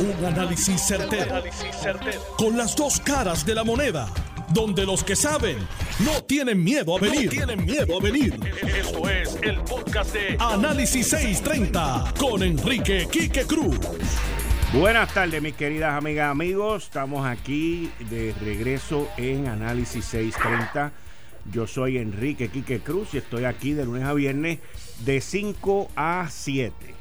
Un análisis certero, Con las dos caras de la moneda. Donde los que saben no tienen miedo a venir. tienen miedo a venir. Esto es el podcast de Análisis 630 con Enrique Quique Cruz. Buenas tardes, mis queridas amigas, amigos. Estamos aquí de regreso en Análisis 630. Yo soy Enrique Quique Cruz y estoy aquí de lunes a viernes de 5 a 7.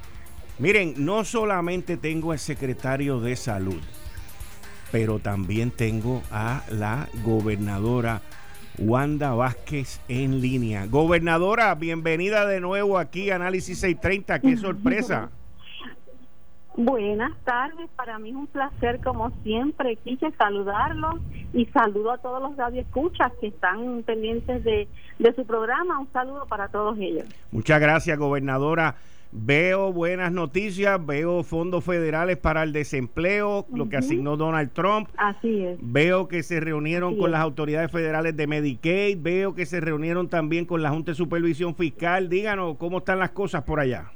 Miren, no solamente tengo al secretario de salud, pero también tengo a la gobernadora Wanda Vázquez en línea. Gobernadora, bienvenida de nuevo aquí a Análisis 630. ¡Qué sorpresa! Buenas tardes, para mí es un placer como siempre, Quiche, saludarlos y saludo a todos los radioescuchas que están pendientes de, de su programa. Un saludo para todos ellos. Muchas gracias, gobernadora. Veo buenas noticias, veo fondos federales para el desempleo, lo que asignó Donald Trump. Así es. Veo que se reunieron con las autoridades federales de Medicaid, veo que se reunieron también con la Junta de Supervisión Fiscal. Díganos cómo están las cosas por allá.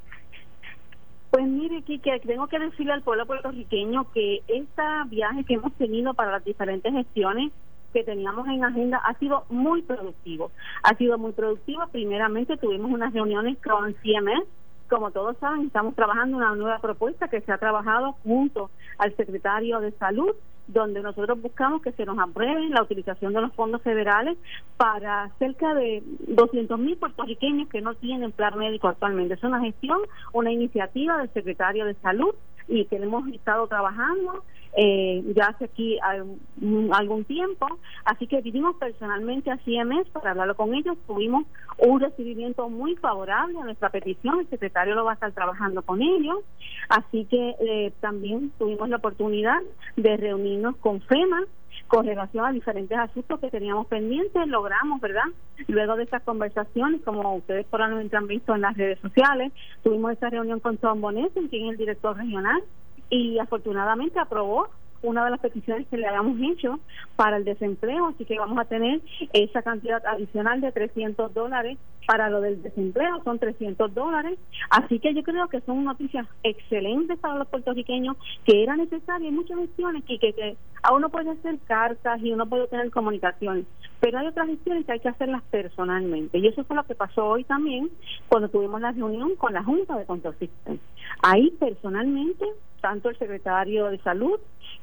Pues mire, Kike, tengo que decirle al pueblo puertorriqueño que este viaje que hemos tenido para las diferentes gestiones que teníamos en agenda ha sido muy productivo. Ha sido muy productivo. Primeramente tuvimos unas reuniones con CMS, como todos saben, estamos trabajando una nueva propuesta que se ha trabajado junto al secretario de Salud, donde nosotros buscamos que se nos apruebe la utilización de los fondos federales para cerca de 200 mil puertorriqueños que no tienen plan médico actualmente. Es una gestión, una iniciativa del secretario de Salud y que hemos estado trabajando eh, ya hace aquí algún tiempo, así que vinimos personalmente a CMS para hablarlo con ellos, tuvimos un recibimiento muy favorable a nuestra petición, el secretario lo va a estar trabajando con ellos, así que eh, también tuvimos la oportunidad de reunirnos con FEMA, con relación a diferentes asuntos que teníamos pendientes, logramos, ¿verdad? Luego de esas conversaciones, como ustedes probablemente han visto en las redes sociales, tuvimos esa reunión con Tom Bonet, quien es el director regional, y afortunadamente aprobó una de las peticiones que le habíamos hecho para el desempleo, así que vamos a tener esa cantidad adicional de 300 dólares para lo del desempleo, son 300 dólares, así que yo creo que son noticias excelentes para los puertorriqueños, que era necesaria, hay muchas gestiones que, que, que a uno puede hacer cartas y uno puede tener comunicaciones, pero hay otras gestiones que hay que hacerlas personalmente, y eso fue lo que pasó hoy también cuando tuvimos la reunión con la Junta de Control Ahí personalmente tanto el secretario de Salud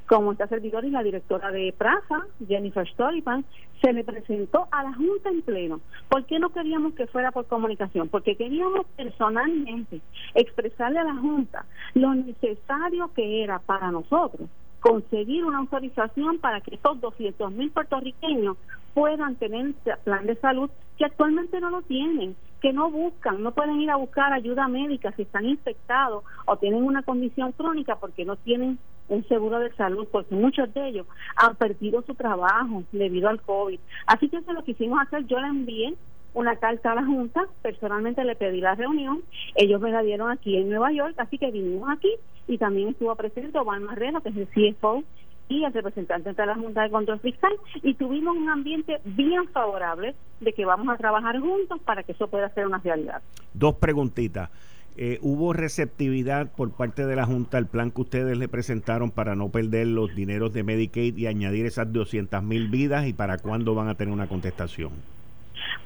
como esta servidor y la directora de Praza, Jennifer Stolipan, se le presentó a la Junta en pleno. ¿Por qué no queríamos que fuera por comunicación? Porque queríamos personalmente expresarle a la Junta lo necesario que era para nosotros conseguir una autorización para que estos 200 mil puertorriqueños puedan tener plan de salud que actualmente no lo tienen, que no buscan, no pueden ir a buscar ayuda médica si están infectados o tienen una condición crónica porque no tienen un seguro de salud, porque muchos de ellos han perdido su trabajo debido al COVID. Así que eso es lo que hicimos hacer. Yo le envié una carta a la Junta, personalmente le pedí la reunión, ellos me la dieron aquí en Nueva York, así que vinimos aquí y también estuvo presente Juan Marrero, que es el CFO y el representante de la Junta de Control Fiscal y tuvimos un ambiente bien favorable de que vamos a trabajar juntos para que eso pueda ser una realidad. Dos preguntitas. Eh, ¿Hubo receptividad por parte de la Junta al plan que ustedes le presentaron para no perder los dineros de Medicaid y añadir esas 200 mil vidas y para cuándo van a tener una contestación?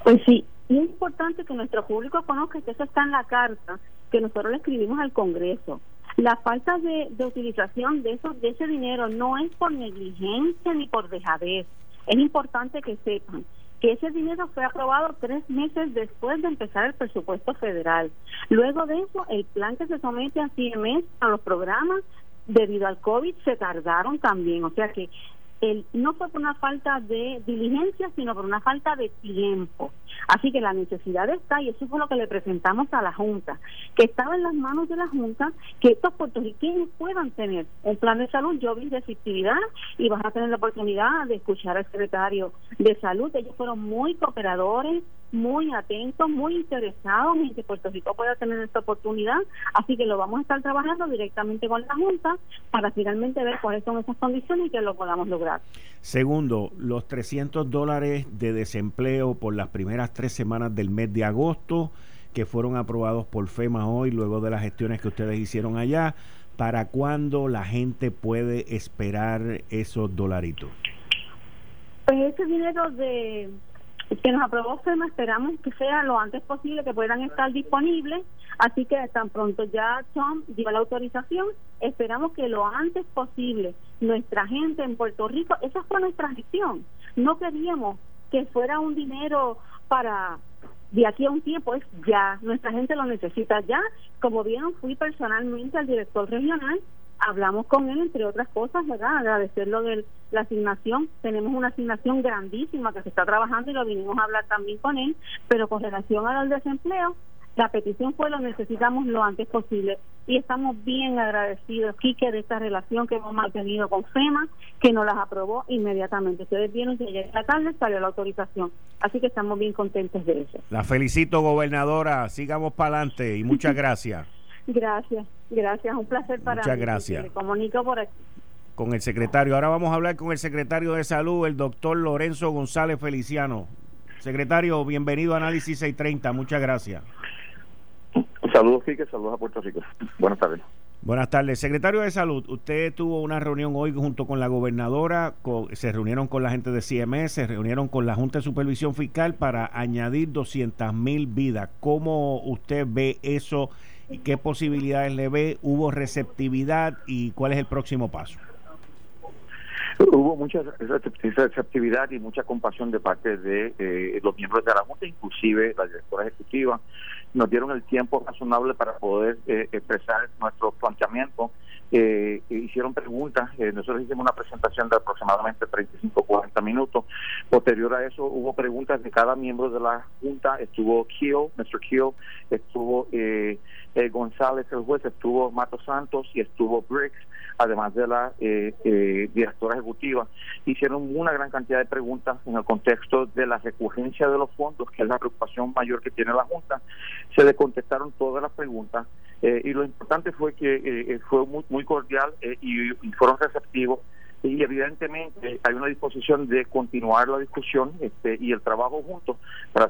Pues sí, y es importante que nuestro público conozca que eso está en la carta que nosotros le escribimos al Congreso. La falta de, utilización de, eso, de ese dinero no es por negligencia ni por dejadez. Es importante que sepan que ese dinero fue aprobado tres meses después de empezar el presupuesto federal. Luego de eso, el plan que se somete a CMS, a los programas, debido al COVID, se tardaron también. O sea que el, no fue por una falta de diligencia, sino por una falta de tiempo. Así que la necesidad está, y eso fue lo que le presentamos a la Junta, que estaba en las manos de la Junta que estos puertorriqueños puedan tener un plan de salud. Yo vi efectividad y vas a tener la oportunidad de escuchar al secretario de Salud. Ellos fueron muy cooperadores, muy atentos, muy interesados en que Puerto Rico pueda tener esta oportunidad. Así que lo vamos a estar trabajando directamente con la Junta para finalmente ver cuáles son esas condiciones y que lo podamos lograr. Segundo, los 300 dólares de desempleo por las primeras tres semanas del mes de agosto que fueron aprobados por FEMA hoy luego de las gestiones que ustedes hicieron allá ¿Para cuándo la gente puede esperar esos dolaritos? Pues ese dinero de que nos aprobó FEMA esperamos que sea lo antes posible, que puedan estar disponibles. Así que tan pronto ya Tom dio la autorización, esperamos que lo antes posible nuestra gente en Puerto Rico, esa fue nuestra gestión. No queríamos que fuera un dinero para de aquí a un tiempo, es ya, nuestra gente lo necesita ya. Como vieron, fui personalmente al director regional hablamos con él, entre otras cosas, ¿verdad? Agradecerlo de la asignación. Tenemos una asignación grandísima que se está trabajando y lo vinimos a hablar también con él, pero con relación al desempleo, la petición fue lo necesitamos lo antes posible y estamos bien agradecidos, Quique, de esta relación que hemos mantenido con FEMA, que nos las aprobó inmediatamente. Ustedes vieron que ayer en la tarde salió la autorización, así que estamos bien contentos de eso. La felicito, gobernadora, sigamos para adelante y muchas gracias. Gracias, gracias. Un placer para Muchas gracias. Me comunico por aquí. Con el secretario. Ahora vamos a hablar con el secretario de Salud, el doctor Lorenzo González Feliciano. Secretario, bienvenido a Análisis 630. Muchas gracias. Saludos, Quique. Saludos a Puerto Rico. Buenas tardes. Buenas tardes. Secretario de Salud, usted tuvo una reunión hoy junto con la gobernadora, se reunieron con la gente de CMS, se reunieron con la Junta de Supervisión Fiscal para añadir 200 mil vidas. ¿Cómo usted ve eso y qué posibilidades le ve, hubo receptividad y cuál es el próximo paso. Hubo mucha receptividad y mucha compasión de parte de eh, los miembros de la Junta, inclusive la directora ejecutiva. Nos dieron el tiempo razonable para poder eh, expresar nuestro planteamiento eh, hicieron preguntas. Eh, nosotros hicimos una presentación de aproximadamente 35-40 minutos. Posterior a eso hubo preguntas de cada miembro de la Junta. Estuvo Kiel, Mr. Kiel, estuvo eh, eh, González, el juez, estuvo Mato Santos y estuvo Briggs, además de la directora ejecutiva. Hicieron una gran cantidad de preguntas en el contexto de la recurrencia de los fondos, que es la preocupación mayor que tiene la Junta. Se le contestaron todas las preguntas eh, y lo importante fue que eh, eh, fue muy, muy cordial y, fueron receptivos y evidentemente hay una disposición de continuar la discusión este, y el trabajo juntos para,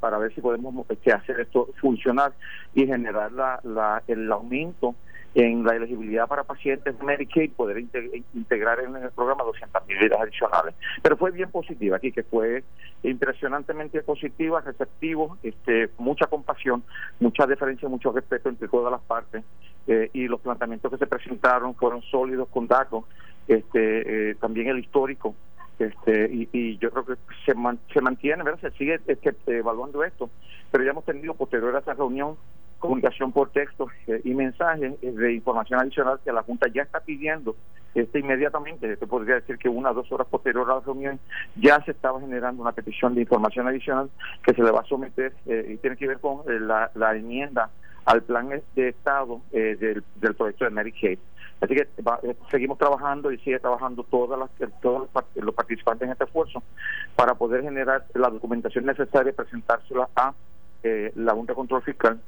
para, ver si podemos este, hacer esto funcionar y generar la, el aumento en la elegibilidad para pacientes Medicaid, poder integrar en el programa 200 mil vidas adicionales. Pero fue bien positiva aquí, que fue impresionantemente positiva, receptivo, este, mucha compasión, mucha deferencia, mucho respeto entre todas las partes eh, y los planteamientos que se presentaron fueron sólidos con datos, este, eh, también el histórico este y, yo creo que se, se mantiene, ¿verdad? se sigue este, evaluando esto, pero ya hemos tenido posterior a esa reunión comunicación por texto eh, y mensajes eh, de información adicional que la Junta ya está pidiendo este inmediatamente. Esto podría decir que una o dos horas posterior a la reunión ya se estaba generando una petición de información adicional que se le va a someter eh, y tiene que ver con la, enmienda al plan de Estado del, proyecto de Medicaid. Así que seguimos trabajando y sigue trabajando todas las, todos los participantes en este esfuerzo para poder generar la documentación necesaria y presentársela a la Junta de Control Fiscal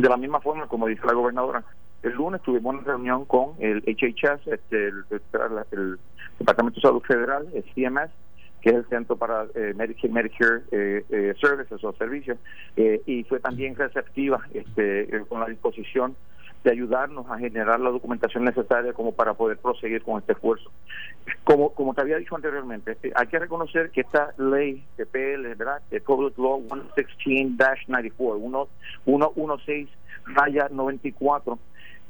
de la misma forma, como dice la gobernadora, el lunes tuvimos una reunión con el HHS, este, el, Departamento de Salud Federal, el CMS, que es el Centro para eh, Medicare, eh, eh, Services o Servicios, eh, y fue también receptiva este, con la disposición de ayudarnos a generar la documentación necesaria como para poder proseguir con este esfuerzo. Como, como te había dicho anteriormente, hay que reconocer que esta ley de PL, ¿verdad? De Public Law 116-94, 116 raya 94,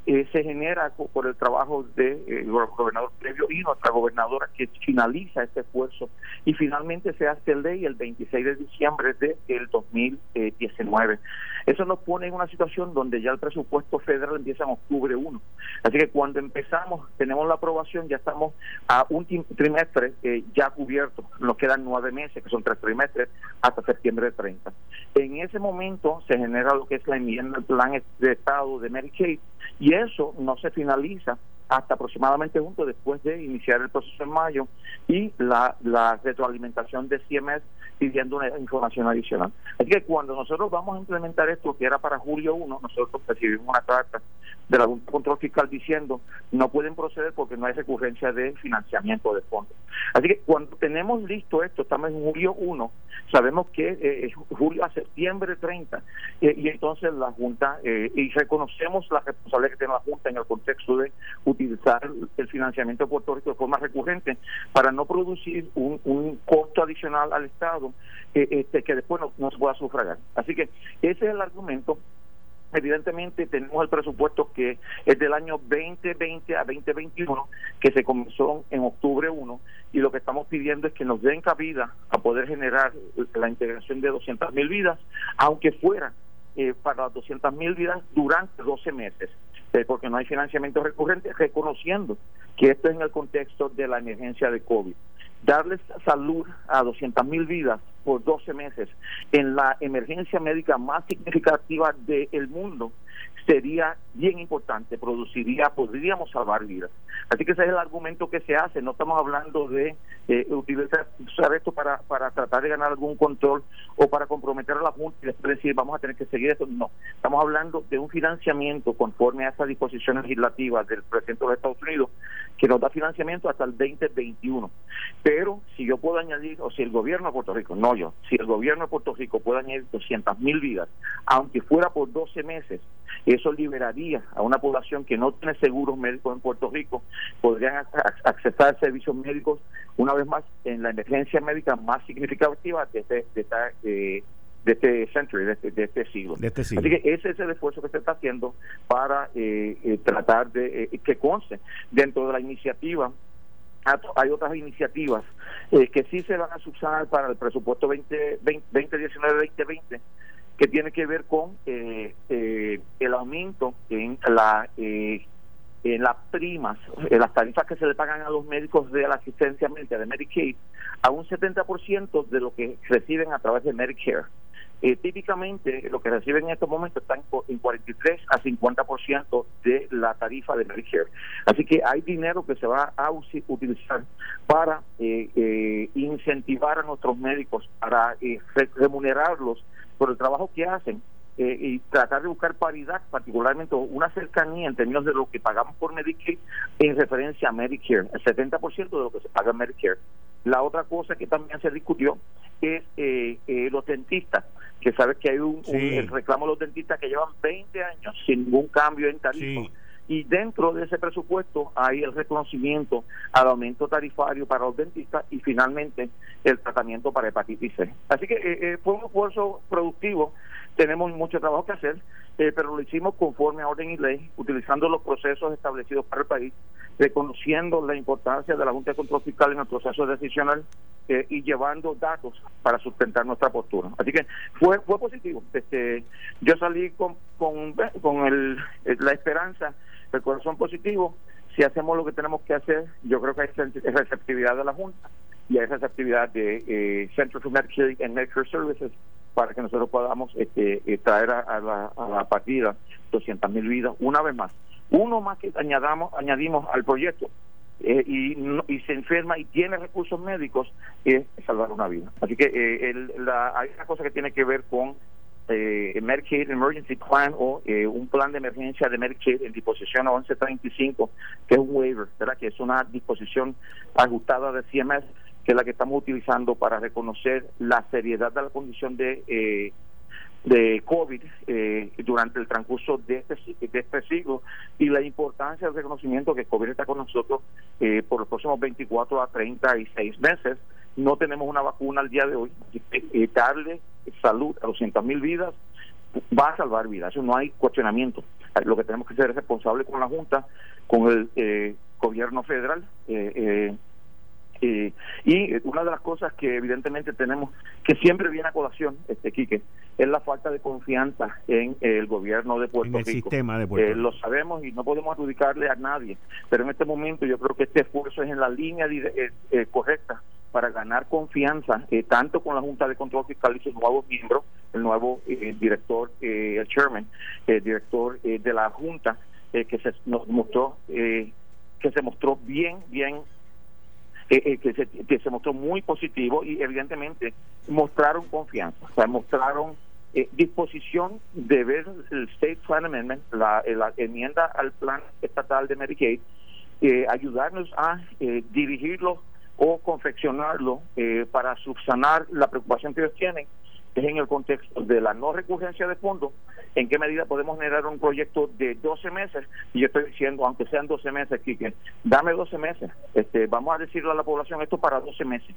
eh, se genera por el trabajo del de, eh, gobernador previo y nuestra gobernadora que finaliza este esfuerzo y finalmente se hace ley el 26 de diciembre del 2019. Eso nos pone en una situación donde ya el presupuesto federal empieza en octubre 1. Así que cuando empezamos, tenemos la aprobación, ya estamos a un trimestre eh, ya cubierto. Nos quedan nueve meses, que son tres trimestres, hasta septiembre 30. En ese momento se genera lo que es la enmienda del plan de Estado de Medicaid y eso no se finaliza hasta aproximadamente junto después de iniciar el proceso en mayo y la, retroalimentación de CMS pidiendo una información adicional. Así que cuando nosotros vamos a implementar esto, que era para julio 1, nosotros recibimos una carta de la Junta Control Fiscal diciendo no pueden proceder porque no hay recurrencia de financiamiento de fondos. Así que cuando tenemos listo esto, estamos en julio 1, sabemos que eh, es julio a septiembre 30, eh, y entonces la Junta, eh, y reconocemos la responsabilidad que tiene la Junta en el contexto de utilizar el financiamiento de Puerto Rico de forma recurrente para no producir un, costo adicional al Estado este, que después no, no se pueda sufragar. Así que ese es el argumento evidentemente tenemos el presupuesto que es del año 2020 a 2021, que se comenzó en octubre 1, y lo que estamos pidiendo es que nos den cabida a poder generar la integración de 200 mil vidas, aunque fuera eh, para las 200 mil vidas durante 12 meses, eh, porque no hay financiamiento recurrente, reconociendo que esto es en el contexto de la emergencia de COVID. Darles salud a 200 mil vidas por 12 meses en la emergencia médica más significativa del mundo sería bien importante, produciría, podríamos salvar vidas. Así que ese es el argumento que se hace, no estamos hablando de eh, utilizar esto para, para tratar de ganar algún control o para comprometer a la Junta y decir vamos a tener que seguir esto, no, estamos hablando de un financiamiento conforme a esas disposiciones legislativas del presidente de los Estados Unidos que nos da financiamiento hasta el 2021. Pero si yo puedo añadir, o si el gobierno de Puerto Rico, no yo, si el gobierno de Puerto Rico puede añadir 200 mil vidas, aunque fuera por 12 meses, eso liberaría a una población que no tiene seguros médicos en Puerto Rico, podrían accesar servicios médicos una vez más en la emergencia médica más significativa de este, de eh, de este century, de este, de este, siglo. Este Así que ese es el esfuerzo que se está haciendo para eh, eh, tratar de que conste dentro de la iniciativa hay otras iniciativas que sí se van a subsanar para el presupuesto 2019-2020 que tiene que ver con eh, eh, el aumento en la eh, en las primas, en las tarifas que se le pagan a los médicos de la asistencia médica de Medicaid a un 70% de lo que reciben a través de Medicare. Típicamente lo que reciben en estos momentos está en 43 a 50% de la tarifa de Medicare. Así que hay dinero que se va a utilizar para incentivar a nuestros médicos, para remunerarlos por el trabajo que hacen eh, y tratar de buscar paridad, particularmente una cercanía en términos de lo que pagamos por Medicare en referencia a Medicare, el 70% de lo que se paga en Medicare. La otra cosa que también se discutió es eh, eh, los dentistas, que sabes que hay un, el reclamo de los dentistas que llevan 20 años sin ningún cambio en tarifa. Y dentro de ese presupuesto hay el reconocimiento al aumento tarifario para los dentistas y finalmente el tratamiento para hepatitis C. Así que eh, eh, fue un esfuerzo productivo, tenemos mucho trabajo que hacer, eh, pero lo hicimos conforme a orden y ley, utilizando los procesos establecidos para el país, reconociendo la importancia de la Junta de Control Fiscal en el proceso decisional y llevando datos para sustentar nuestra postura. Así que fue fue positivo. Este, yo salí con con, con el, la esperanza el corazón positivo, si hacemos lo que tenemos que hacer, yo creo que hay receptividad de la Junta y hay receptividad de eh, Center for Medicare and Medicare Services para que nosotros podamos este, eh, traer a, la, partida 200 mil vidas una vez más. Uno más que añadamos, añadimos al proyecto eh, y, y se enferma y tiene recursos médicos es salvar una vida. Así que eh, la, hay una cosa que tiene que ver con eh, Medicaid Emergency Plan o eh, un plan de emergencia de Medicaid en disposición 1135, que es un waiver, ¿verdad? que es una disposición ajustada de CMS, que es la que estamos utilizando para reconocer la seriedad de la condición de eh, de COVID eh, durante el transcurso de este, de este siglo y la importancia del reconocimiento que COVID está con nosotros eh, por los próximos 24 a 36 meses. No tenemos una vacuna al día de hoy. Eh, darle salud a 200 mil vidas va a salvar vidas, eso no hay cuestionamiento. Lo que tenemos que ser es responsable con la Junta, con el eh, gobierno federal. Eh, eh, y una de las cosas que evidentemente tenemos, que siempre viene a colación, este Quique, es la falta de confianza en el gobierno de Puerto el Rico. Sistema de Puerto Lo sabemos y no podemos adjudicarle a nadie, pero en este momento yo creo que este esfuerzo es en la línea correcta para ganar confianza, eh, tanto con la Junta de Control Fiscal y sus nuevos miembros, el nuevo eh, director, eh, el chairman, el director de la Junta, que se nos mostró, que se mostró bien, bien, que, se, que se mostró muy positivo y evidentemente mostraron confianza, o sea, mostraron disposición de ver el State Plan Amendment, la, la enmienda al plan estatal de Medicaid, ayudarnos a dirigirlo o confeccionarlo eh, para subsanar la preocupación que ellos tienen es en el contexto de la no recurrencia de fondos, en qué medida podemos generar un proyecto de 12 meses, y yo estoy diciendo, aunque sean 12 meses, Quique, dame 12 meses, este, vamos a decirle a la población esto para 12 meses,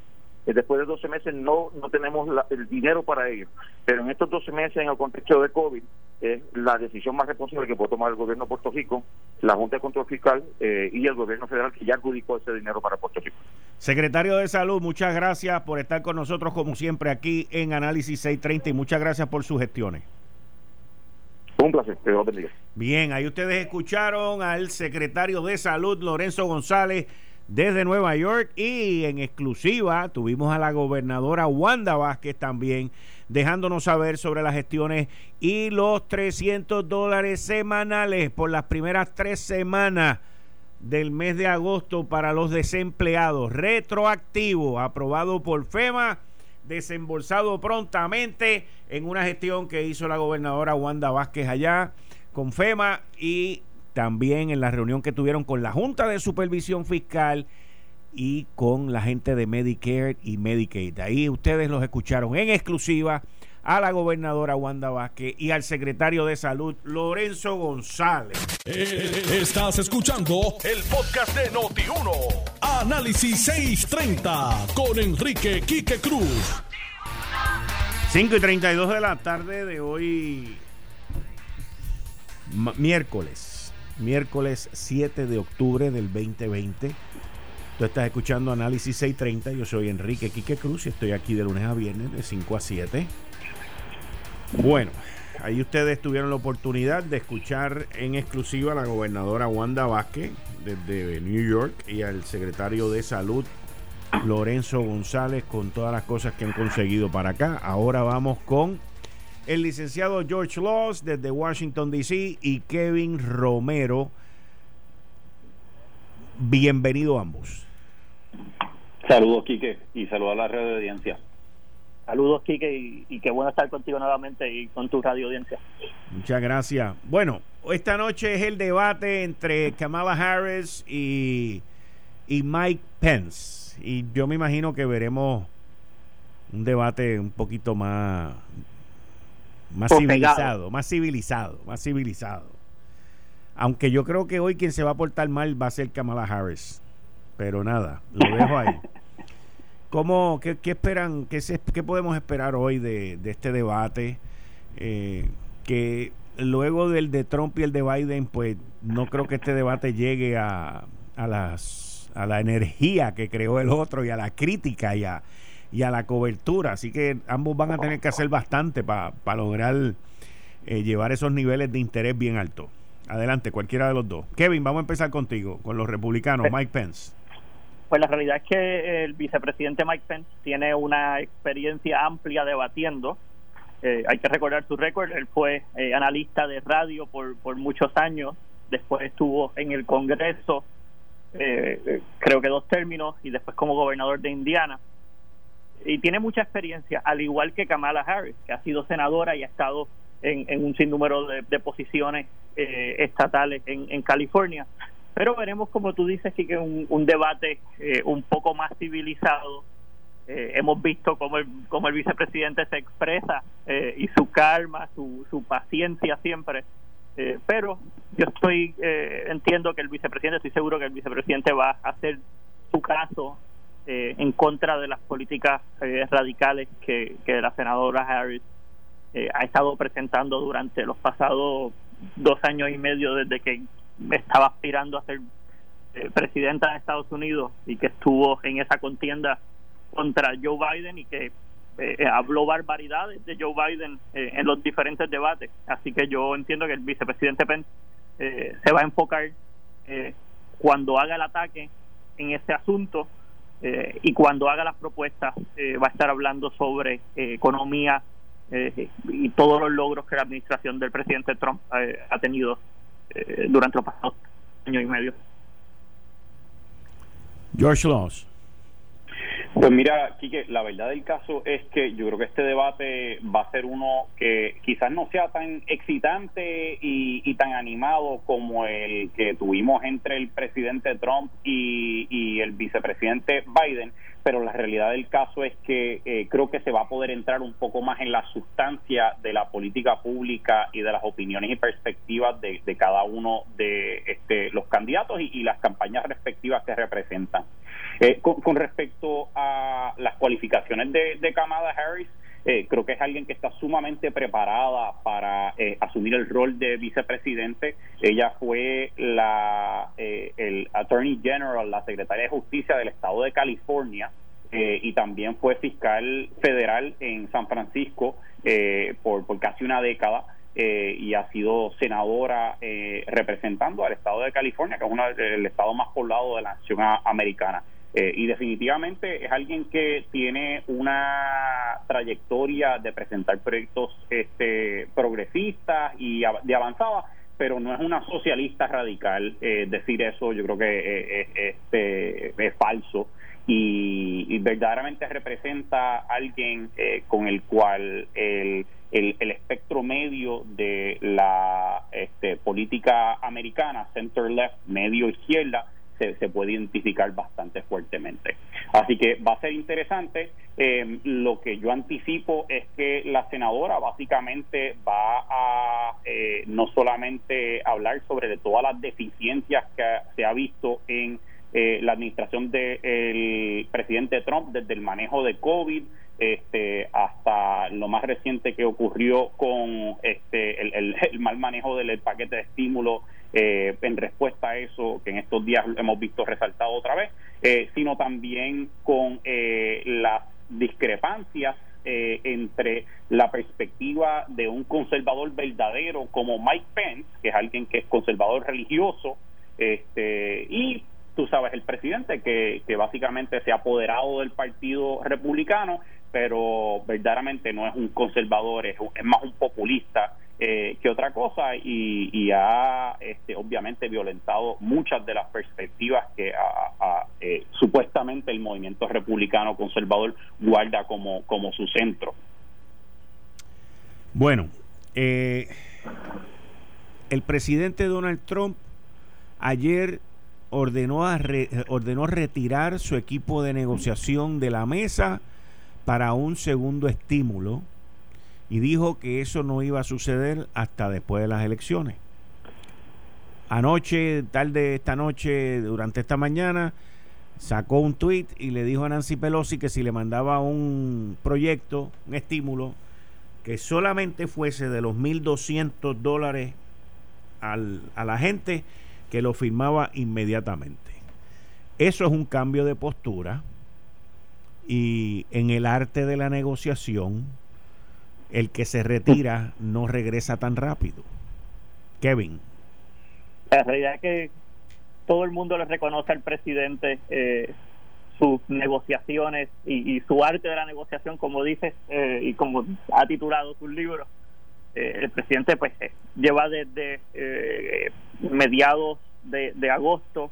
después de 12 meses no, no tenemos el dinero para ello. Pero en estos 12 meses, en el contexto de COVID, es la decisión más responsable que puede tomar el gobierno de Puerto Rico, la Junta de Control Fiscal eh, y el gobierno federal que ya adjudicó ese dinero para Puerto Rico. Secretario de Salud, muchas gracias por estar con nosotros como siempre aquí en Análisis 630 y muchas gracias por sus gestiones. Un placer, que bendiga. Bien, ahí ustedes escucharon al secretario de Salud, Lorenzo González desde Nueva York y en exclusiva tuvimos a la gobernadora Wanda Vázquez también dejándonos saber sobre las gestiones y los 300 dólares semanales por las primeras tres semanas del mes de agosto para los desempleados. Retroactivo aprobado por FEMA desembolsado prontamente en una gestión que hizo la gobernadora Wanda Vázquez allá con FEMA y también en la reunión que tuvieron con la Junta de Supervisión Fiscal y con la gente de Medicare y Medicaid. Ahí ustedes los escucharon en exclusiva a la gobernadora Wanda Vázquez y al secretario de Salud Lorenzo González. Eh, estás escuchando el podcast de Noti1. Análisis 630 con Enrique Quique Cruz. 5 y 32 de la tarde de hoy, miércoles miércoles 7 de octubre del 2020. Tú estás escuchando Análisis 630. Yo soy Enrique Quique Cruz y estoy aquí de lunes a viernes de 5 a 7. Bueno, ahí ustedes tuvieron la oportunidad de escuchar en exclusiva a la gobernadora Wanda Vázquez desde New York y al secretario de Salud Lorenzo González con todas las cosas que han conseguido para acá. Ahora vamos con el licenciado George Laws desde Washington, D.C. y Kevin Romero. Bienvenido ambos. Saludos, Quique, y saludos a la radio de audiencia. Saludos, Quique, y, qué bueno estar contigo nuevamente y con tu radio audiencia. Muchas gracias. Bueno, esta noche es el debate entre Kamala Harris y, y Mike Pence. Y yo me imagino que veremos un debate un poquito más más civilizado, más civilizado, más civilizado. Aunque yo creo que hoy quien se va a portar mal va a ser Kamala Harris. Pero nada, lo dejo ahí. ¿Cómo, qué, esperan, qué, se, qué podemos esperar hoy de, este debate? Eh, que luego del de Trump y el de Biden, pues no creo que este debate llegue a, a, las, a la energía que creó el otro y a la crítica y a, y a la cobertura. Así que ambos van a tener que hacer bastante para lograr eh, llevar esos niveles de interés bien altos. Adelante, cualquiera de los dos. Kevin, vamos a empezar contigo, con los republicanos, Mike Pence. Pues la realidad es que el vicepresidente Mike Pence tiene una experiencia amplia debatiendo. Eh, hay que recordar su récord. Él fue eh, analista de radio por, por muchos años. Después estuvo en el Congreso, creo que dos términos, y después como gobernador de Indiana y tiene mucha experiencia, al igual que Kamala Harris, que ha sido senadora y ha estado en, un sinnúmero de, posiciones eh, estatales en, California. Pero veremos, como tú dices, que un, un debate eh, un poco más civilizado. Eh, hemos visto cómo el, cómo el vicepresidente se expresa y su calma, su, su paciencia siempre. pero yo estoy, entiendo que el vicepresidente, estoy seguro que el vicepresidente va a hacer su caso eh, en contra de las políticas eh, radicales que, la senadora Harris eh, ha estado presentando durante los pasados dos años y medio desde que estaba aspirando a ser presidenta de Estados Unidos y que estuvo en esa contienda contra Joe Biden y que habló barbaridades de Joe Biden en los diferentes debates. Así que yo entiendo que el vicepresidente Pence se va a enfocar cuando haga el ataque en ese asunto eh, y cuando haga las propuestas eh, va a estar hablando sobre eh, economía y todos los logros que la administración del presidente Trump ha tenido durante los pasados años y medio. George Laws. Pues mira, Quique, la verdad del caso es que yo creo que este debate va a ser uno que quizás no sea tan excitante y, tan animado como el que tuvimos entre el presidente Trump y, el vicepresidente Biden, pero la realidad del caso es que eh, creo que se va a poder entrar un poco más en la sustancia de la política pública y de las opiniones y perspectivas de, cada uno de este, los candidatos y las campañas respectivas que representan. Eh, con, respecto a las cualificaciones de, de Kamala Harris, eh, creo que es alguien que está sumamente preparada para eh, asumir el rol de vicepresidente. Ella fue la el Attorney General, la secretaria de Justicia del Estado de California y también fue fiscal federal en San Francisco por, por casi una década. y ha sido senadora representando al estado de California, que es uno el estado más poblado de la nación americana. Eh, y definitivamente es alguien que tiene una trayectoria de presentar proyectos este, progresistas y de avanzada, pero no es una socialista radical. Eh, decir eso yo creo que eh, este, es falso y, verdaderamente representa alguien con el cual el, el, el, espectro medio de la este, política americana, center-left, medio-izquierda, se, puede identificar bastante fuertemente. Así que va a ser interesante. Eh, lo que yo anticipo es que la senadora básicamente va a eh, no solamente hablar sobre todas las deficiencias que se ha visto en eh, la administración del presidente Trump desde el manejo de COVID este, hasta lo más reciente que ocurrió con este, el, el mal manejo del paquete de estímulo eh, en respuesta a eso que en estos días hemos visto resaltado otra vez, eh, sino también con eh, las discrepancias entre la perspectiva de un conservador verdadero como Mike Pence, que es alguien que es conservador religioso, este, y tú sabes, el presidente que, que básicamente se ha apoderado del Partido Republicano, pero verdaderamente no es un conservador, es, es más un populista eh, que otra cosa y, ha este, obviamente violentado muchas de las perspectivas que eh, supuestamente el movimiento republicano conservador guarda como, como su centro. Bueno, eh, el presidente Donald Trump ayer ordenó, a ordenó retirar su equipo de negociación de la mesa para un segundo estímulo y dijo que eso no iba a suceder hasta después de las elecciones. Anoche, tarde esta noche, durante esta mañana, sacó un tweet y le dijo a Nancy Pelosi que si le mandaba un proyecto, un estímulo, que solamente fuese de los 1.200 dólares al, a la gente, que lo firmaba inmediatamente. Eso es un cambio de postura y en el arte de la negociación, el que se retira no regresa tan rápido. Kevin. La realidad es que todo el mundo le reconoce al presidente eh, sus negociaciones y, su arte de la negociación, como dices eh, y como ha titulado su libro. Eh, el presidente pues lleva desde mediados de, de agosto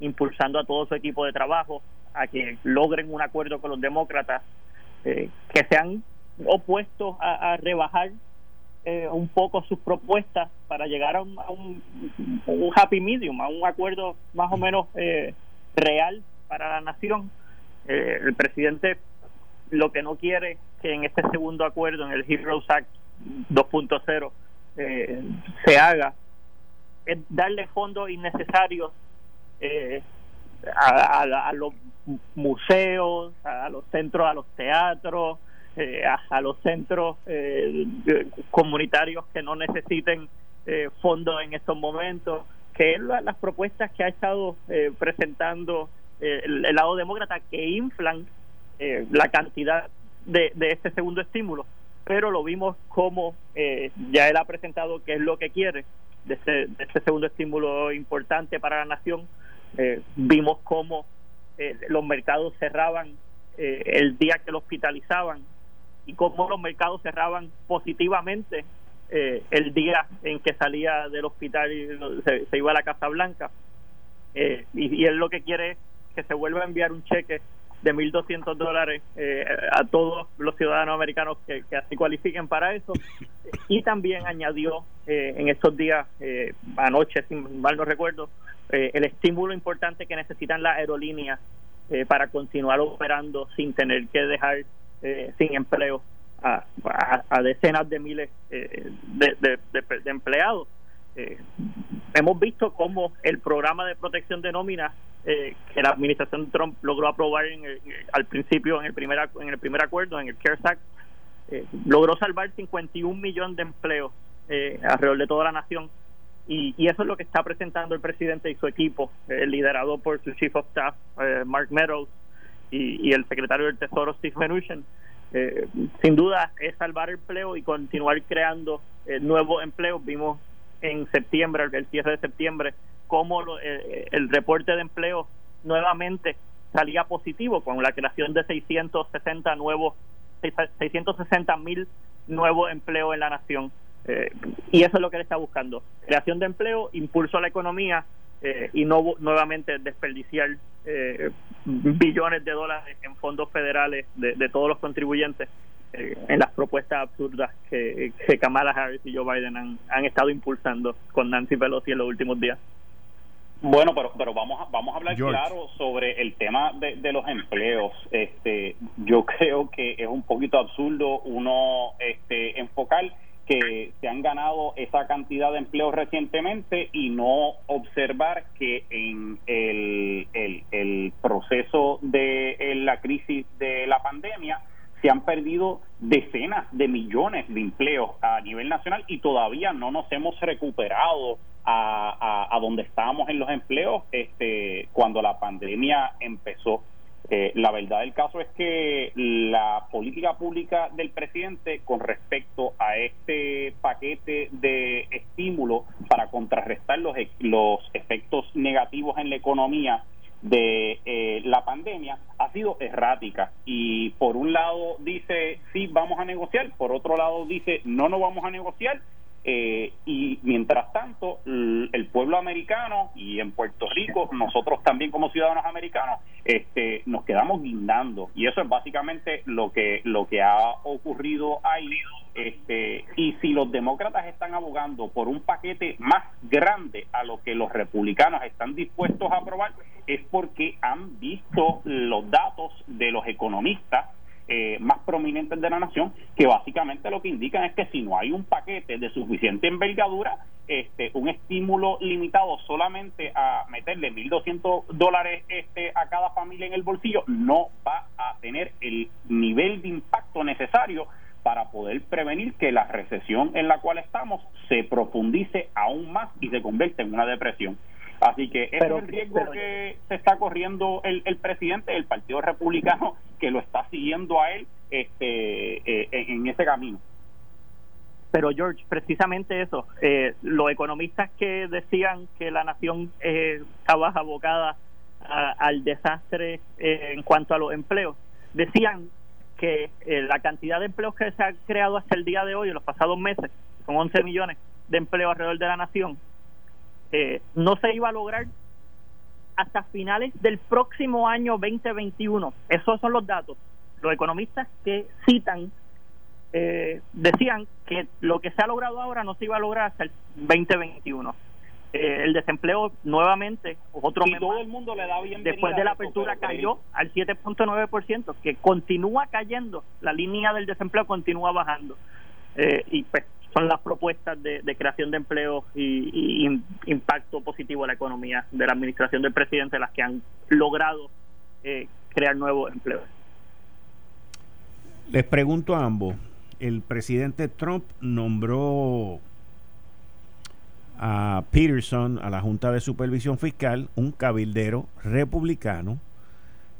impulsando a todo su equipo de trabajo a que logren un acuerdo con los demócratas que sean opuestos a, rebajar eh, un poco sus propuestas para llegar a un, un, happy medium, a un acuerdo más o menos eh, real para la nación. Eh, el presidente lo que no quiere que en este segundo acuerdo, en el Heroes Act 2.0, se haga es darle fondos innecesarios a, a, los museos, a los centros, a los teatros, eh, a, los centros eh, comunitarios que no necesiten eh, fondos en estos momentos, que es las propuestas que ha estado presentando el, lado demócrata que inflan la cantidad de, de este segundo estímulo, pero lo vimos como ya él ha presentado qué es lo que quiere de este, de este segundo estímulo importante para la nación. vimos cómo los mercados cerraban el día que lo hospitalizaban y cómo los mercados cerraban positivamente eh, el día en que salía del hospital y se, iba a la Casa Blanca. Eh, y, él lo que quiere es que se vuelva a enviar un cheque de 1.200 dólares eh, a todos los ciudadanos americanos que, así cualifiquen para eso. Y también añadió en estos días, anoche, si mal no recuerdo, el estímulo importante que necesitan las aerolíneas para continuar operando sin tener que dejar sin empleo a, decenas de miles de, empleados. hemos visto cómo el programa de protección de nóminas eh, que la administración Trump logró aprobar en al principio en el primer en el primer acuerdo en el CARES Act eh, logró salvar 51 millones de empleos eh, alrededor de toda la nación y, eso es lo que está presentando el presidente y su equipo liderado por su chief of staff Mark Meadows y, el secretario del Tesoro Steve Mnuchin sin duda es salvar el empleo y continuar creando nuevos empleos. Vimos en septiembre el cierre de septiembre cómo eh, el reporte de empleo nuevamente salía positivo con la creación de 660 nuevos 660 mil nuevos empleos en la nación. Eh, y eso es lo que él está buscando. Creación de empleo impulso a la economía eh, y no nuevamente desperdiciar billones de dólares en fondos federales de, todos los contribuyentes en las propuestas absurdas que, Kamala Harris y Joe Biden han, han estado impulsando con Nancy Pelosi en los últimos días. Bueno, pero pero vamos a, vamos a hablar claro sobre el tema de, los empleos. Este, yo creo que es un poquito absurdo uno este, enfocar que se han ganado esa cantidad de empleos recientemente y no observar que en el, el, proceso de la crisis de la pandemia se han perdido decenas de millones de empleos a nivel nacional y todavía no nos hemos recuperado a, a, donde estábamos en los empleos este, cuando la pandemia empezó. Eh, la verdad del caso es que la política pública del presidente con respecto a este paquete de estímulo para contrarrestar los, los efectos negativos en la economía de eh, la pandemia ha sido errática. Y por un lado dice sí vamos a negociar, por otro lado dice no no vamos a negociar eh, y mientras tanto, el pueblo americano y en Puerto Rico, nosotros también como ciudadanos americanos, este, nos quedamos guindando. Y eso es básicamente lo que, lo que ha ocurrido ahí. Este, y si los demócratas están abogando por un paquete más grande a lo que los republicanos están dispuestos a aprobar, es porque han visto los datos de los economistas eh, más prominentes de la nación, que básicamente lo que indican es que si no hay un paquete de suficiente envergadura, este, un estímulo limitado solamente a meterle 1.200 dólares este, a cada familia en el bolsillo, no va a tener el nivel de impacto necesario para poder prevenir que la recesión en la cual estamos se profundice aún más y se convierta en una depresión. Así que ese es el riesgo que se está corriendo el, el presidente del Partido Republicano que lo está siguiendo a él este, eh, en ese camino. Pero George, precisamente eso, eh, los economistas que decían que la nación eh, estaba abocada al desastre eh, en cuanto a los empleos, decían que la cantidad de empleos que se ha creado hasta el día de hoy, en los pasados meses, son 11 millones de empleos alrededor de la nación, eh, no se iba a lograr hasta finales del próximo año 2021. Esos son los datos. Los economistas que citan eh, decían que lo que se ha logrado ahora no se iba a lograr hasta el 2021. Eh, el desempleo nuevamente, otro y todo el mundo le da después de la apertura cayó al 7.9%, que continúa cayendo, la línea del desempleo continúa bajando. Eh, y pues son las propuestas de, creación de empleo y, impacto positivo a la economía de la administración del presidente las que han logrado eh, crear nuevos empleos. Les pregunto a ambos, el presidente Trump nombró a Peterson a la Junta de Supervisión Fiscal, un cabildero republicano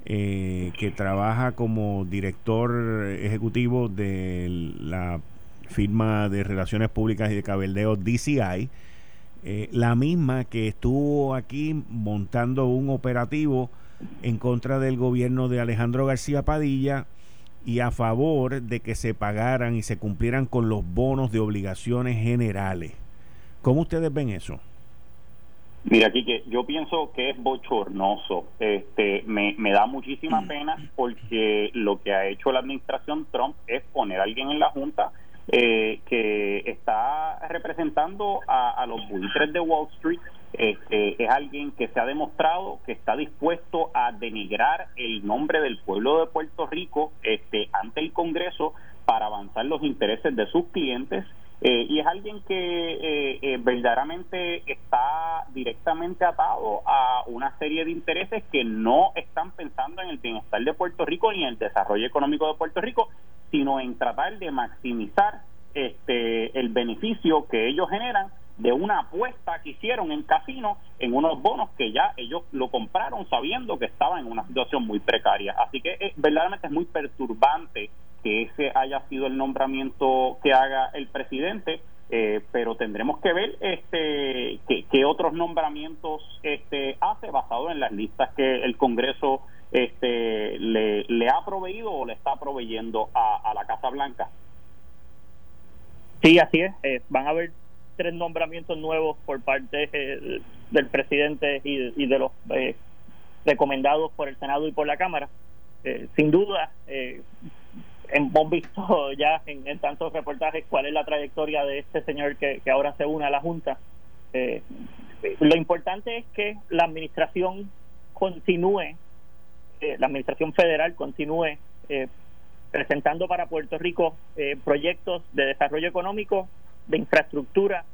eh, que trabaja como director ejecutivo de la firma de Relaciones Públicas y de Cabildeo DCI, eh, la misma que estuvo aquí montando un operativo en contra del gobierno de Alejandro García Padilla y a favor de que se pagaran y se cumplieran con los bonos de obligaciones generales. ¿Cómo ustedes ven eso? Mira, aquí que yo pienso que es bochornoso. Este, me, me da muchísima pena porque lo que ha hecho la administración Trump es poner a alguien en la Junta eh, que está representando a, los buitres de Wall Street. Este, es alguien que se ha demostrado que está dispuesto a denigrar el nombre del pueblo de Puerto Rico este, ante el Congreso para avanzar los intereses de sus clientes eh, y es alguien que eh, eh, verdaderamente está directamente atado a una serie de intereses que no están pensando en el bienestar de Puerto Rico ni en el desarrollo económico de Puerto Rico, sino en tratar de maximizar este el beneficio que ellos generan de una apuesta que hicieron en casino en unos bonos que ya ellos lo compraron sabiendo que estaban en una situación muy precaria. Así que verdaderamente es muy perturbante que ese haya sido el nombramiento que haga el presidente, eh, pero tendremos que ver este qué, otros nombramientos este hace basado en las listas que el Congreso este le, le ha proveído o le está proveyendo a, la Casa Blanca. Sí, así es. Eh, van a haber tres nombramientos nuevos por parte eh, del presidente y, y de los recomendados por el Senado y por la Cámara. sin duda, hemos visto ya en, tantos reportajes cuál es la trayectoria de este señor que, ahora se une a la Junta. Eh, lo importante es que la administración continúe, eh, la administración federal continúe eh, presentando para Puerto Rico proyectos de desarrollo económico, de infraestructura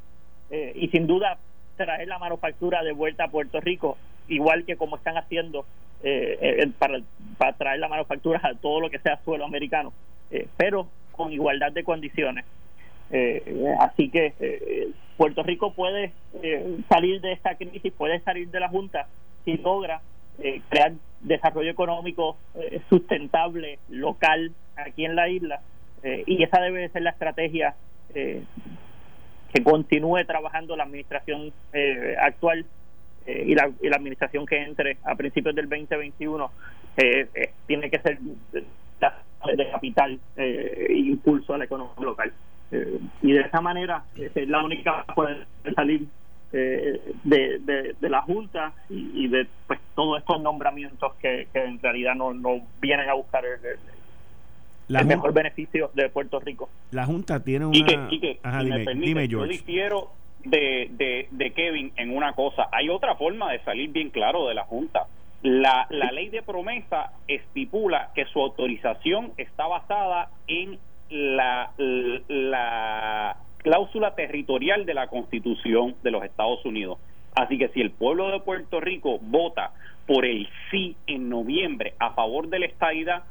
y sin duda traer la manufactura de vuelta a Puerto Rico, igual que como están haciendo eh, para, para traer la manufactura a todo lo que sea suelo americano, eh, pero con igualdad de condiciones. Eh, así que Puerto Rico puede salir de esta crisis, puede salir de la Junta si logra crear desarrollo económico sustentable, local, aquí en la isla, y esa debe ser la estrategia que continúe trabajando la administración actual eh, y, la, y, la, administración que entre a principios del 2021 eh, eh, tiene que ser de capital e impulso a la economía local. y de esa manera es la única puede salir de, de, la Junta y, de pues todos estos nombramientos que, en realidad no, no vienen a buscar el, mejor beneficio de Puerto Rico. La Junta tiene una... Y que, dime, Yo difiero de, de, Kevin en una cosa. Hay otra forma de salir bien claro de la Junta. La, la ley de promesa estipula que su autorización está basada en la, la cláusula territorial de la Constitución de los Estados Unidos. Así que si el pueblo de Puerto Rico vota por el sí en noviembre a favor de la estadidad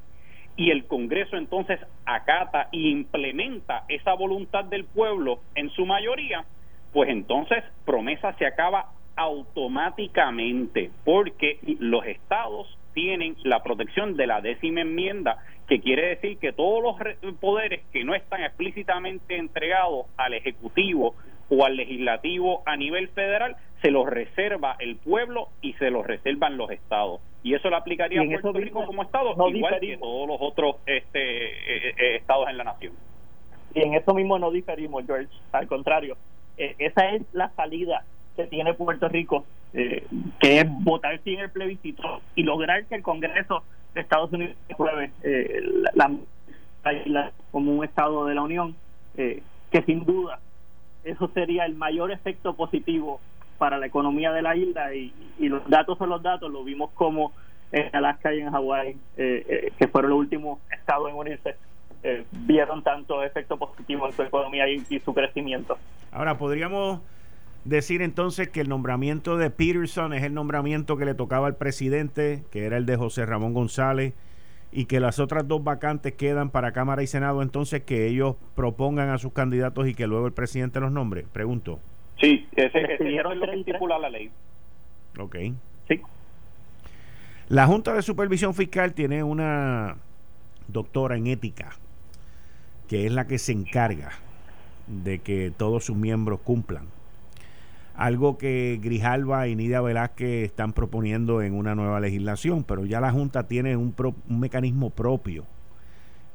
y el Congreso entonces acata e implementa esa voluntad del pueblo en su mayoría, pues entonces promesa se acaba automáticamente porque los estados tienen la protección de la décima enmienda que quiere decir que todos los poderes que no están explícitamente entregados al ejecutivo o al legislativo a nivel federal se los reserva el pueblo y se los reservan los estados. Y eso lo aplicaría a Puerto Rico como estado igual que todos los otros este, eh, eh, estados en la nación. Y en eso mismo no diferimos George. Al contrario eh, esa es la salida que tiene Puerto Rico, eh, que es votar sin el plebiscito y lograr que el Congreso de Estados Unidos apruebe eh, la, la, como un Estado de la Unión, que sin duda eso sería el mayor efecto positivo para la economía de la isla y, los datos son los datos, lo vimos como en Alaska y en Hawái, que fueron los últimos estados en unirse eh, vieron tanto efecto positivo en su economía y, su crecimiento. Ahora, podríamos decir entonces que el nombramiento de Peterson es el nombramiento que le tocaba al presidente, que era el de José Ramón González, y que las otras dos vacantes quedan para Cámara y Senado, entonces que ellos propongan a sus candidatos y que luego el presidente los nombre. Pregunto. Sí, ese, es lo que estipula la ley. Ok. Sí. La Junta de Supervisión Fiscal tiene una doctora en ética que es la que se encarga de que todos sus miembros cumplan. Algo que Grijalva y Nidia Velázquez están proponiendo en una nueva legislación, pero ya la Junta tiene un, mecanismo propio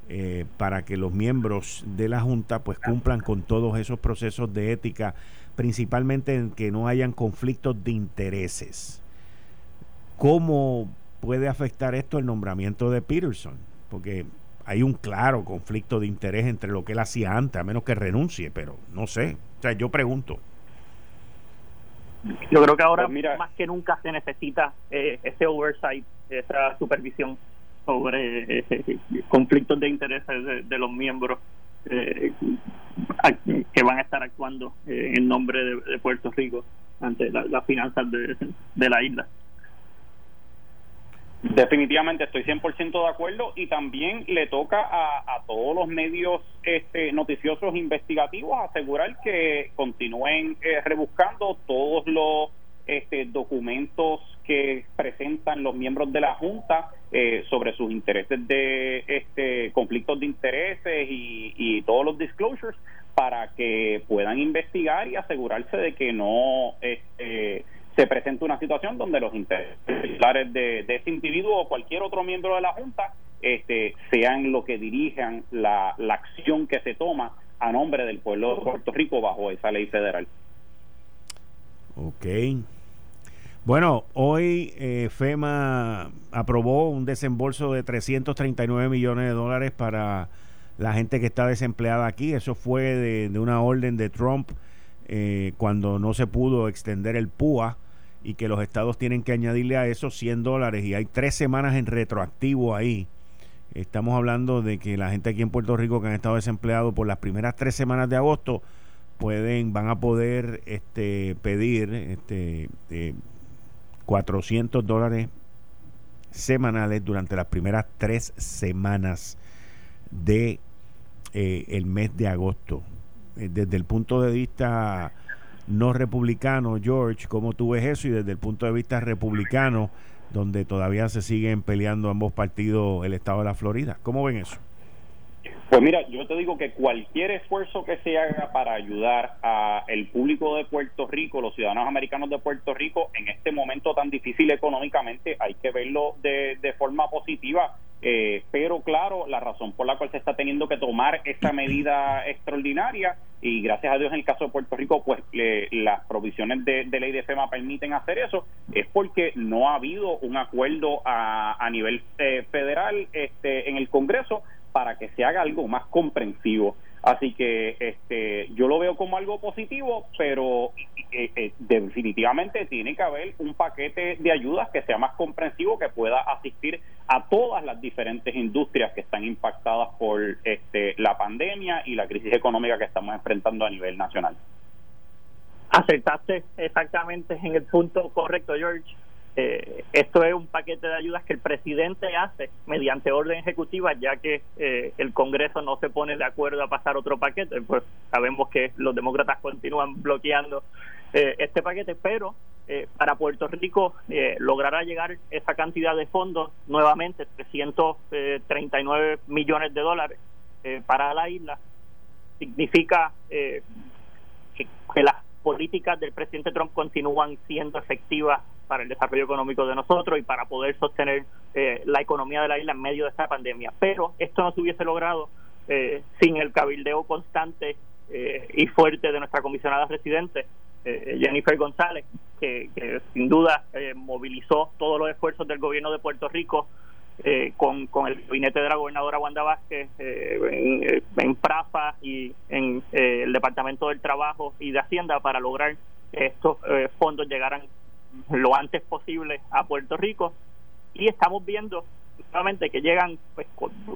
eh, para que los miembros de la Junta pues cumplan con todos esos procesos de ética principalmente en que no hayan conflictos de intereses. ¿Cómo puede afectar esto el nombramiento de Peterson? Porque hay un claro conflicto de interés entre lo que él hacía antes, a menos que renuncie, pero no sé. O sea, yo pregunto. Yo creo que ahora pues más que nunca se necesita eh, ese oversight, esa supervisión sobre eh, conflictos de intereses de, los miembros eh, que van a estar actuando en nombre de, Puerto Rico ante las finanzas de la isla. Definitivamente estoy 100% de acuerdo y también le toca a, todos los medios este, noticiosos investigativos asegurar que continúen eh, rebuscando todos los este, documentos que presentan los miembros de la Junta eh, sobre sus intereses de este, conflictos de intereses y, y todos los disclosures para que puedan investigar y asegurarse de que no este, se presenta una situación donde los intereses de, de ese individuo o cualquier otro miembro de la Junta este, sean lo que dirijan la, la acción que se toma a nombre del pueblo de Puerto Rico bajo esa ley federal. Ok. Bueno, hoy eh, FEMA aprobó un desembolso de 339 millones de dólares para la gente que está desempleada aquí. Eso fue de, una orden de Trump eh, cuando no se pudo extender el PUA y que los estados tienen que añadirle a eso 100 dólares y hay tres semanas en retroactivo ahí. Estamos hablando de que la gente aquí en Puerto Rico que han estado desempleados por las primeras tres semanas de agosto pueden van a poder este pedir este 400 dólares semanales durante las primeras tres semanas de eh, el mes de agosto eh, desde el punto de vista no republicano, George, ¿cómo tú ves eso? Y desde el punto de vista republicano, donde todavía se siguen peleando ambos partidos el estado de la Florida. ¿Cómo ven eso? Pues mira, yo te digo que cualquier esfuerzo que se haga para ayudar a el público de Puerto Rico, los ciudadanos americanos de Puerto Rico, en este momento tan difícil económicamente, hay que verlo de, de forma positiva. Eh, pero claro, la razón por la cual se está teniendo que tomar esta medida extraordinaria y gracias a Dios en el caso de Puerto Rico, pues las provisiones de, ley de FEMA permiten hacer eso, es porque no ha habido un acuerdo a, a nivel eh, federal este, en el Congreso para que se haga algo más comprensivo. Así que este, yo lo veo como algo positivo, pero eh, eh, definitivamente tiene que haber un paquete de ayudas que sea más comprensivo, que pueda asistir a todas las diferentes industrias que están impactadas por este, la pandemia y la crisis económica que estamos enfrentando a nivel nacional. Acertaste exactamente en el punto correcto, George. Eh, esto es un paquete de ayudas que el presidente hace mediante orden ejecutiva, ya que eh, el Congreso no se pone de acuerdo a pasar otro paquete. Pues sabemos que los demócratas continúan bloqueando eh, este paquete, pero para Puerto Rico logrará llegar esa cantidad de fondos nuevamente, 339 millones de dólares para la isla, significa que, que las políticas del presidente Trump continúan siendo efectivas para el desarrollo económico de nosotros y para poder sostener eh, la economía de la isla en medio de esta pandemia. Pero esto no se hubiese logrado eh, sin el cabildeo constante eh, y fuerte de nuestra comisionada residente, Jennifer González, que, sin duda movilizó todos los esfuerzos del gobierno de Puerto Rico con, con el gabinete de la gobernadora Wanda Vázquez en, en, PRAFA y en el Departamento del Trabajo y de Hacienda para lograr que estos fondos llegaran lo antes posible a Puerto Rico. Y estamos viendo nuevamente que llegan pues,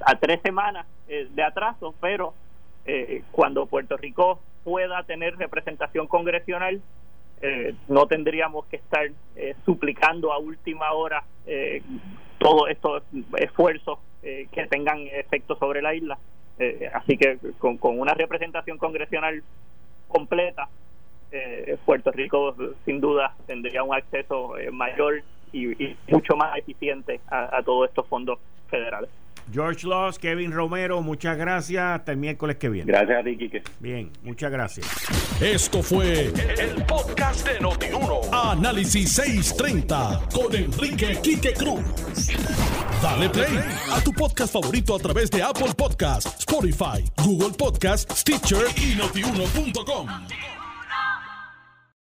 a tres semanas eh, de atraso, pero eh, cuando Puerto Rico pueda tener representación congresional, eh, no tendríamos que estar suplicando a última hora todos estos esfuerzos que tengan efecto sobre la isla. así que con, con una representación congresional completa, eh, Puerto Rico sin duda tendría un acceso eh, mayor y, mucho más eficiente a, todos estos fondos federales. George Loss, Kevin Romero, muchas gracias. Hasta el miércoles que viene. Gracias a ti, Quique. Bien, muchas gracias. Esto fue el, podcast de Notiuno. Análisis 630 con Enrique Quique Cruz. Dale play a tu podcast favorito a través de Apple Podcasts, Spotify, Google Podcasts, Stitcher y notiuno.com.